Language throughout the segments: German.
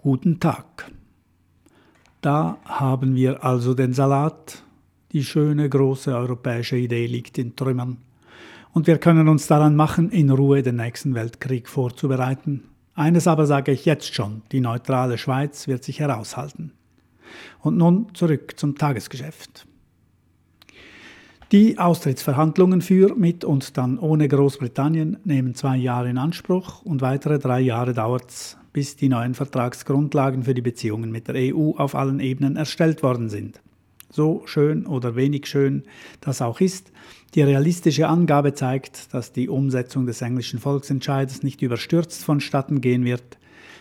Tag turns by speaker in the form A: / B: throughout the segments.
A: Guten Tag. Da haben wir also den Salat. Die schöne große europäische Idee liegt in Trümmern. Und wir können uns daran machen, in Ruhe den nächsten Weltkrieg vorzubereiten. Eines aber sage ich jetzt schon, die neutrale Schweiz wird sich heraushalten. Und nun zurück zum Tagesgeschäft. Die Austrittsverhandlungen für, mit und dann ohne Großbritannien nehmen zwei Jahre in Anspruch und weitere drei Jahre dauert es, bis die neuen Vertragsgrundlagen für die Beziehungen mit der EU auf allen Ebenen erstellt worden sind. So schön oder wenig schön das auch ist, die realistische Angabe zeigt, dass die Umsetzung des englischen Volksentscheides nicht überstürzt vonstatten gehen wird,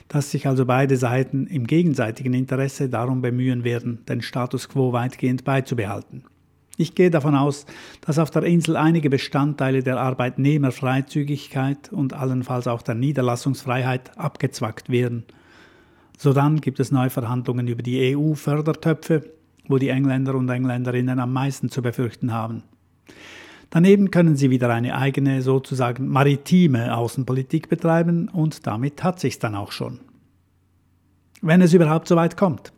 A: dass sich also beide Seiten im gegenseitigen Interesse darum bemühen werden, den Status quo weitgehend beizubehalten. Ich gehe davon aus, dass auf der Insel einige Bestandteile der Arbeitnehmerfreizügigkeit und allenfalls auch der Niederlassungsfreiheit abgezwackt werden. Sodann gibt es neue Verhandlungen über die EU-Fördertöpfe, wo die Engländer und Engländerinnen am meisten zu befürchten haben. Daneben können sie wieder eine eigene, sozusagen maritime Außenpolitik betreiben und damit hat sich's dann auch schon. Wenn es überhaupt so weit kommt.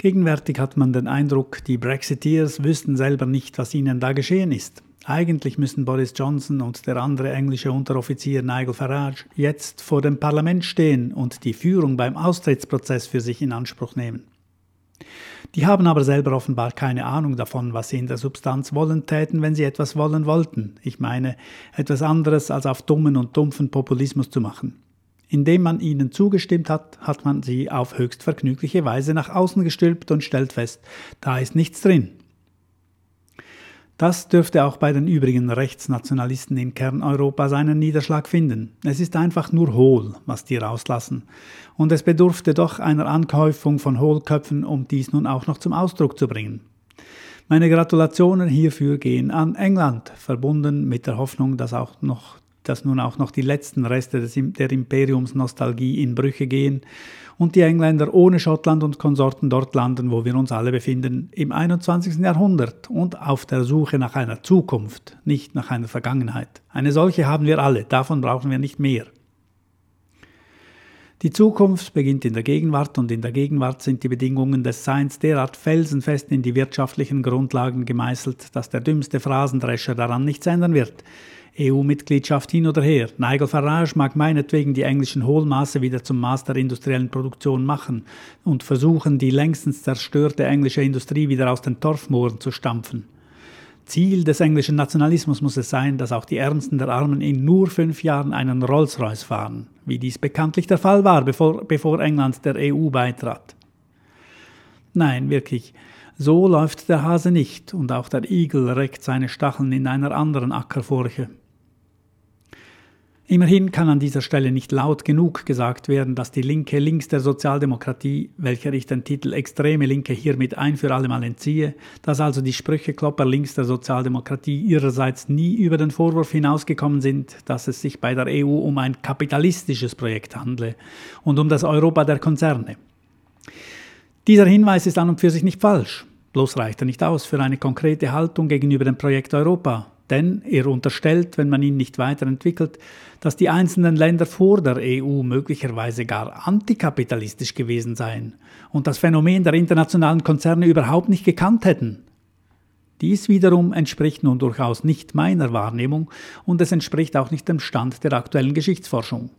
A: Gegenwärtig hat man den Eindruck, die Brexiteers wüssten selber nicht, was ihnen da geschehen ist. Eigentlich müssen Boris Johnson und der andere englische Unteroffizier Nigel Farage jetzt vor dem Parlament stehen und die Führung beim Austrittsprozess für sich in Anspruch nehmen. Die haben aber selber offenbar keine Ahnung davon, was sie in der Substanz wollen täten, wenn sie etwas wollen wollten. Ich meine, etwas anderes als auf dummen und dumpfen Populismus zu machen. Indem man ihnen zugestimmt hat, hat man sie auf höchst vergnügliche Weise nach außen gestülpt und stellt fest, da ist nichts drin. Das dürfte auch bei den übrigen Rechtsnationalisten in Kerneuropa seinen Niederschlag finden. Es ist einfach nur hohl, was die rauslassen. Und es bedurfte doch einer Ankäufung von Hohlköpfen, um dies nun auch noch zum Ausdruck zu bringen. Meine Gratulationen hierfür gehen an England, verbunden mit der Hoffnung, dass auch noch dass nun auch noch die letzten Reste des, der Imperiumsnostalgie in Brüche gehen und die Engländer ohne Schottland und Konsorten dort landen, wo wir uns alle befinden, im 21. Jahrhundert und auf der Suche nach einer Zukunft, nicht nach einer Vergangenheit. Eine solche haben wir alle, davon brauchen wir nicht mehr. Die Zukunft beginnt in der Gegenwart und in der Gegenwart sind die Bedingungen des Seins derart felsenfest in die wirtschaftlichen Grundlagen gemeißelt, dass der dümmste Phrasendrescher daran nichts ändern wird. EU-Mitgliedschaft hin oder her. Nigel Farage mag meinetwegen die englischen Hohlmaße wieder zum Maß der industriellen Produktion machen und versuchen, die längstens zerstörte englische Industrie wieder aus den Torfmooren zu stampfen. Ziel des englischen Nationalismus muss es sein, dass auch die Ärmsten der Armen in nur fünf Jahren einen Rolls-Royce fahren, wie dies bekanntlich der Fall war, bevor, bevor England der EU beitrat. Nein, wirklich, so läuft der Hase nicht, und auch der Igel reckt seine Stacheln in einer anderen Ackerfurche. Immerhin kann an dieser Stelle nicht laut genug gesagt werden, dass die Linke links der Sozialdemokratie, welcher ich den Titel extreme Linke hiermit ein für allemal entziehe, dass also die Sprücheklopper links der Sozialdemokratie ihrerseits nie über den Vorwurf hinausgekommen sind, dass es sich bei der EU um ein kapitalistisches Projekt handle und um das Europa der Konzerne. Dieser Hinweis ist an und für sich nicht falsch, bloß reicht er nicht aus für eine konkrete Haltung gegenüber dem Projekt Europa, denn er unterstellt, wenn man ihn nicht weiterentwickelt, dass die einzelnen Länder vor der EU möglicherweise gar antikapitalistisch gewesen seien und das Phänomen der internationalen Konzerne überhaupt nicht gekannt hätten. Dies wiederum entspricht nun durchaus nicht meiner Wahrnehmung und es entspricht auch nicht dem Stand der aktuellen Geschichtsforschung.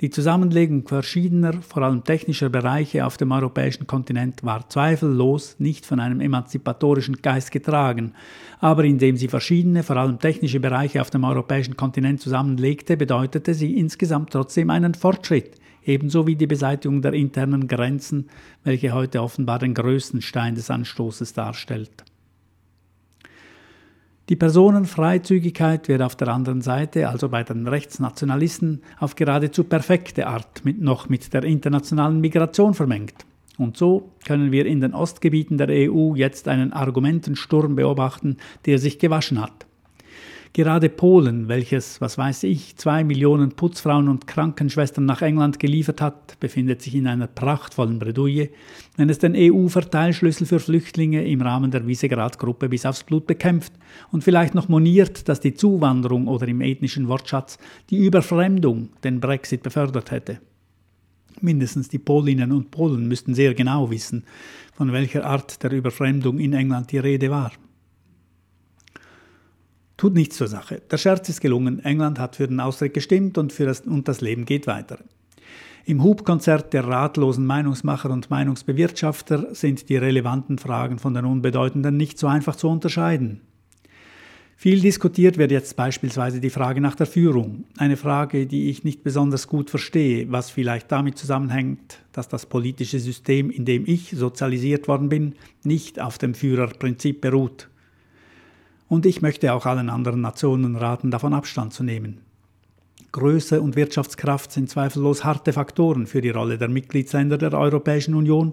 A: Die Zusammenlegung verschiedener, vor allem technischer Bereiche auf dem europäischen Kontinent war zweifellos nicht von einem emanzipatorischen Geist getragen, aber indem sie verschiedene, vor allem technische Bereiche auf dem europäischen Kontinent zusammenlegte, bedeutete sie insgesamt trotzdem einen Fortschritt, ebenso wie die Beseitigung der internen Grenzen, welche heute offenbar den größten Stein des Anstoßes darstellt. Die Personenfreizügigkeit wird auf der anderen Seite, also bei den Rechtsnationalisten, auf geradezu perfekte Art mit, noch mit der internationalen Migration vermengt. Und so können wir in den Ostgebieten der EU jetzt einen Argumentensturm beobachten, der sich gewaschen hat. Gerade Polen, welches, was weiß ich, zwei Millionen Putzfrauen und Krankenschwestern nach England geliefert hat, befindet sich in einer prachtvollen Bredouille, wenn es den EU-Verteilschlüssel für Flüchtlinge im Rahmen der Visegrad-Gruppe bis aufs Blut bekämpft und vielleicht noch moniert, dass die Zuwanderung oder im ethnischen Wortschatz die Überfremdung den Brexit befördert hätte. Mindestens die Polinnen und Polen müssten sehr genau wissen, von welcher Art der Überfremdung in England die Rede war. Tut nichts zur Sache. Der Scherz ist gelungen. England hat für den Austritt gestimmt und, für das, und das Leben geht weiter. Im Hubkonzert der ratlosen Meinungsmacher und Meinungsbewirtschafter sind die relevanten Fragen von den unbedeutenden nicht so einfach zu unterscheiden. Viel diskutiert wird jetzt beispielsweise die Frage nach der Führung. Eine Frage, die ich nicht besonders gut verstehe, was vielleicht damit zusammenhängt, dass das politische System, in dem ich sozialisiert worden bin, nicht auf dem Führerprinzip beruht. Und ich möchte auch allen anderen Nationen raten, davon Abstand zu nehmen. Größe und Wirtschaftskraft sind zweifellos harte Faktoren für die Rolle der Mitgliedsländer der Europäischen Union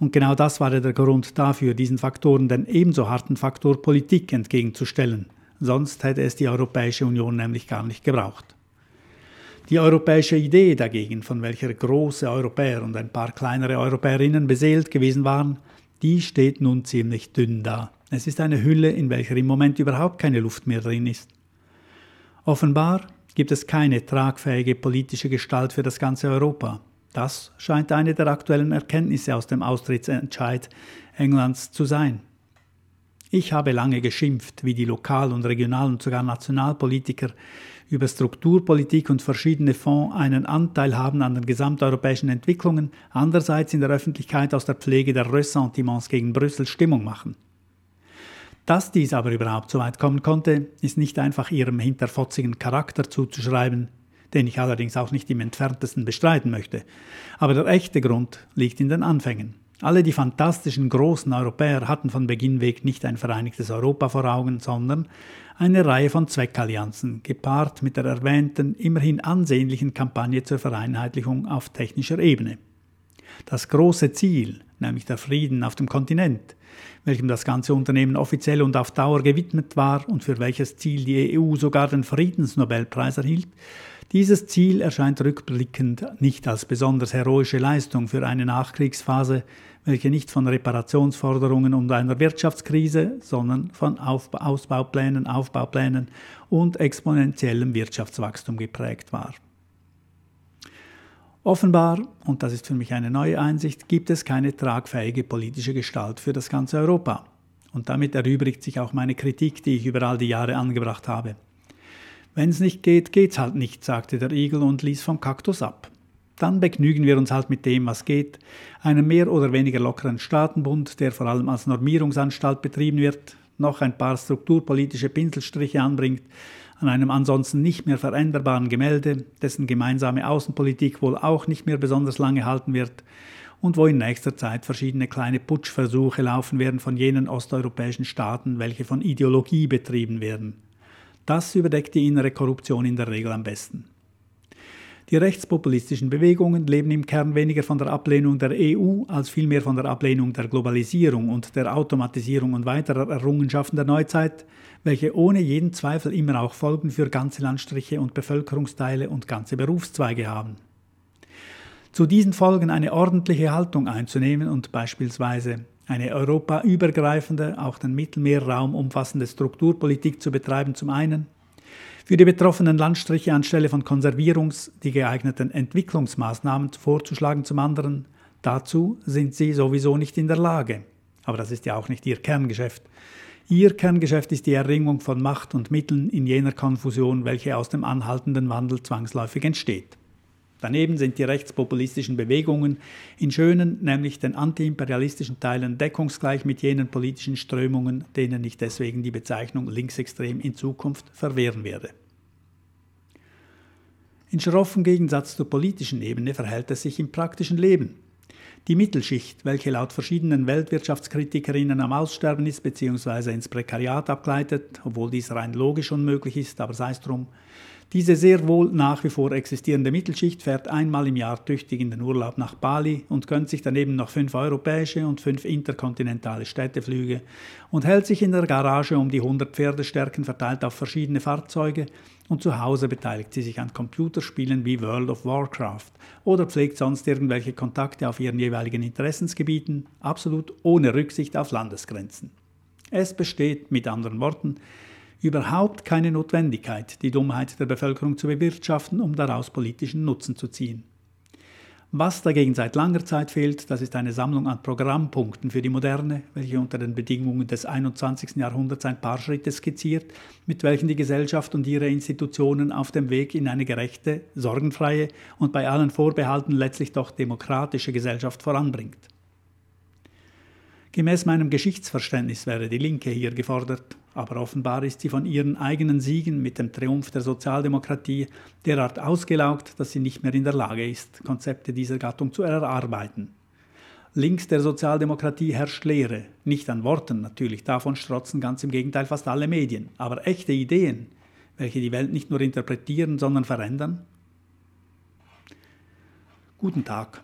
A: und genau das war der Grund dafür, diesen Faktoren den ebenso harten Faktor Politik entgegenzustellen – sonst hätte es die Europäische Union nämlich gar nicht gebraucht. Die europäische Idee dagegen, von welcher große Europäer und ein paar kleinere Europäerinnen beseelt gewesen waren, die steht nun ziemlich dünn da. Es ist eine Hülle, in welcher im Moment überhaupt keine Luft mehr drin ist. Offenbar gibt es keine tragfähige politische Gestalt für das ganze Europa. Das scheint eine der aktuellen Erkenntnisse aus dem Austrittsentscheid Englands zu sein. Ich habe lange geschimpft, wie die Lokal- und Regional- und sogar Nationalpolitiker über Strukturpolitik und verschiedene Fonds einen Anteil haben an den gesamteuropäischen Entwicklungen, andererseits in der Öffentlichkeit aus der Pflege der Ressentiments gegen Brüssel Stimmung machen. Dass dies aber überhaupt so weit kommen konnte, ist nicht einfach ihrem hinterfotzigen Charakter zuzuschreiben, den ich allerdings auch nicht im entferntesten bestreiten möchte. Aber der echte Grund liegt in den Anfängen. Alle die fantastischen großen Europäer hatten von Beginn weg nicht ein vereinigtes Europa vor Augen, sondern eine Reihe von Zweckallianzen, gepaart mit der erwähnten, immerhin ansehnlichen Kampagne zur Vereinheitlichung auf technischer Ebene. Das große Ziel, nämlich der Frieden auf dem Kontinent, welchem das ganze Unternehmen offiziell und auf Dauer gewidmet war und für welches Ziel die EU sogar den Friedensnobelpreis erhielt, dieses Ziel erscheint rückblickend nicht als besonders heroische Leistung für eine Nachkriegsphase, welche nicht von Reparationsforderungen und einer Wirtschaftskrise, sondern von Aufba Ausbauplänen, Aufbauplänen und exponentiellem Wirtschaftswachstum geprägt war. Offenbar, und das ist für mich eine neue Einsicht, gibt es keine tragfähige politische Gestalt für das ganze Europa. Und damit erübrigt sich auch meine Kritik, die ich über all die Jahre angebracht habe. Wenn es nicht geht, geht's halt nicht, sagte der Igel und ließ vom Kaktus ab. Dann begnügen wir uns halt mit dem, was geht, einem mehr oder weniger lockeren Staatenbund, der vor allem als Normierungsanstalt betrieben wird, noch ein paar strukturpolitische Pinselstriche anbringt, an einem ansonsten nicht mehr veränderbaren Gemälde, dessen gemeinsame Außenpolitik wohl auch nicht mehr besonders lange halten wird und wo in nächster Zeit verschiedene kleine Putschversuche laufen werden von jenen osteuropäischen Staaten, welche von Ideologie betrieben werden. Das überdeckt die innere Korruption in der Regel am besten. Die rechtspopulistischen Bewegungen leben im Kern weniger von der Ablehnung der EU als vielmehr von der Ablehnung der Globalisierung und der Automatisierung und weiterer Errungenschaften der Neuzeit, welche ohne jeden Zweifel immer auch Folgen für ganze Landstriche und Bevölkerungsteile und ganze Berufszweige haben. Zu diesen Folgen eine ordentliche Haltung einzunehmen und beispielsweise eine europaübergreifende, auch den Mittelmeerraum umfassende Strukturpolitik zu betreiben zum einen – für die betroffenen Landstriche anstelle von Konservierungs- die geeigneten Entwicklungsmaßnahmen vorzuschlagen zum anderen. Dazu sind sie sowieso nicht in der Lage. Aber das ist ja auch nicht ihr Kerngeschäft. Ihr Kerngeschäft ist die Erringung von Macht und Mitteln in jener Konfusion, welche aus dem anhaltenden Wandel zwangsläufig entsteht. Daneben sind die rechtspopulistischen Bewegungen in schönen, nämlich den antiimperialistischen Teilen deckungsgleich mit jenen politischen Strömungen, denen ich deswegen die Bezeichnung linksextrem in Zukunft verwehren werde. In schroffem Gegensatz zur politischen Ebene verhält es sich im praktischen Leben. Die Mittelschicht, welche laut verschiedenen Weltwirtschaftskritikerinnen am Aussterben ist bzw. ins Prekariat abgleitet, obwohl dies rein logisch unmöglich ist, aber sei es drum, diese sehr wohl nach wie vor existierende Mittelschicht fährt einmal im Jahr tüchtig in den Urlaub nach Bali und gönnt sich daneben noch fünf europäische und fünf interkontinentale Städteflüge und hält sich in der Garage um die 100 Pferdestärken verteilt auf verschiedene Fahrzeuge und zu Hause beteiligt sie sich an Computerspielen wie World of Warcraft oder pflegt sonst irgendwelche Kontakte auf ihren jeweiligen Interessensgebieten, absolut ohne Rücksicht auf Landesgrenzen. Es besteht, mit anderen Worten, überhaupt keine Notwendigkeit, die Dummheit der Bevölkerung zu bewirtschaften, um daraus politischen Nutzen zu ziehen. Was dagegen seit langer Zeit fehlt, das ist eine Sammlung an Programmpunkten für die Moderne, welche unter den Bedingungen des 21. Jahrhunderts ein paar Schritte skizziert, mit welchen die Gesellschaft und ihre Institutionen auf dem Weg in eine gerechte, sorgenfreie und bei allen Vorbehalten letztlich doch demokratische Gesellschaft voranbringt. Gemäß meinem Geschichtsverständnis wäre die Linke hier gefordert, aber offenbar ist sie von ihren eigenen Siegen mit dem Triumph der Sozialdemokratie derart ausgelaugt, dass sie nicht mehr in der Lage ist, Konzepte dieser Gattung zu erarbeiten. Links der Sozialdemokratie herrscht Lehre, nicht an Worten natürlich, davon strotzen ganz im Gegenteil fast alle Medien, aber echte Ideen, welche die Welt nicht nur interpretieren, sondern verändern? Guten Tag.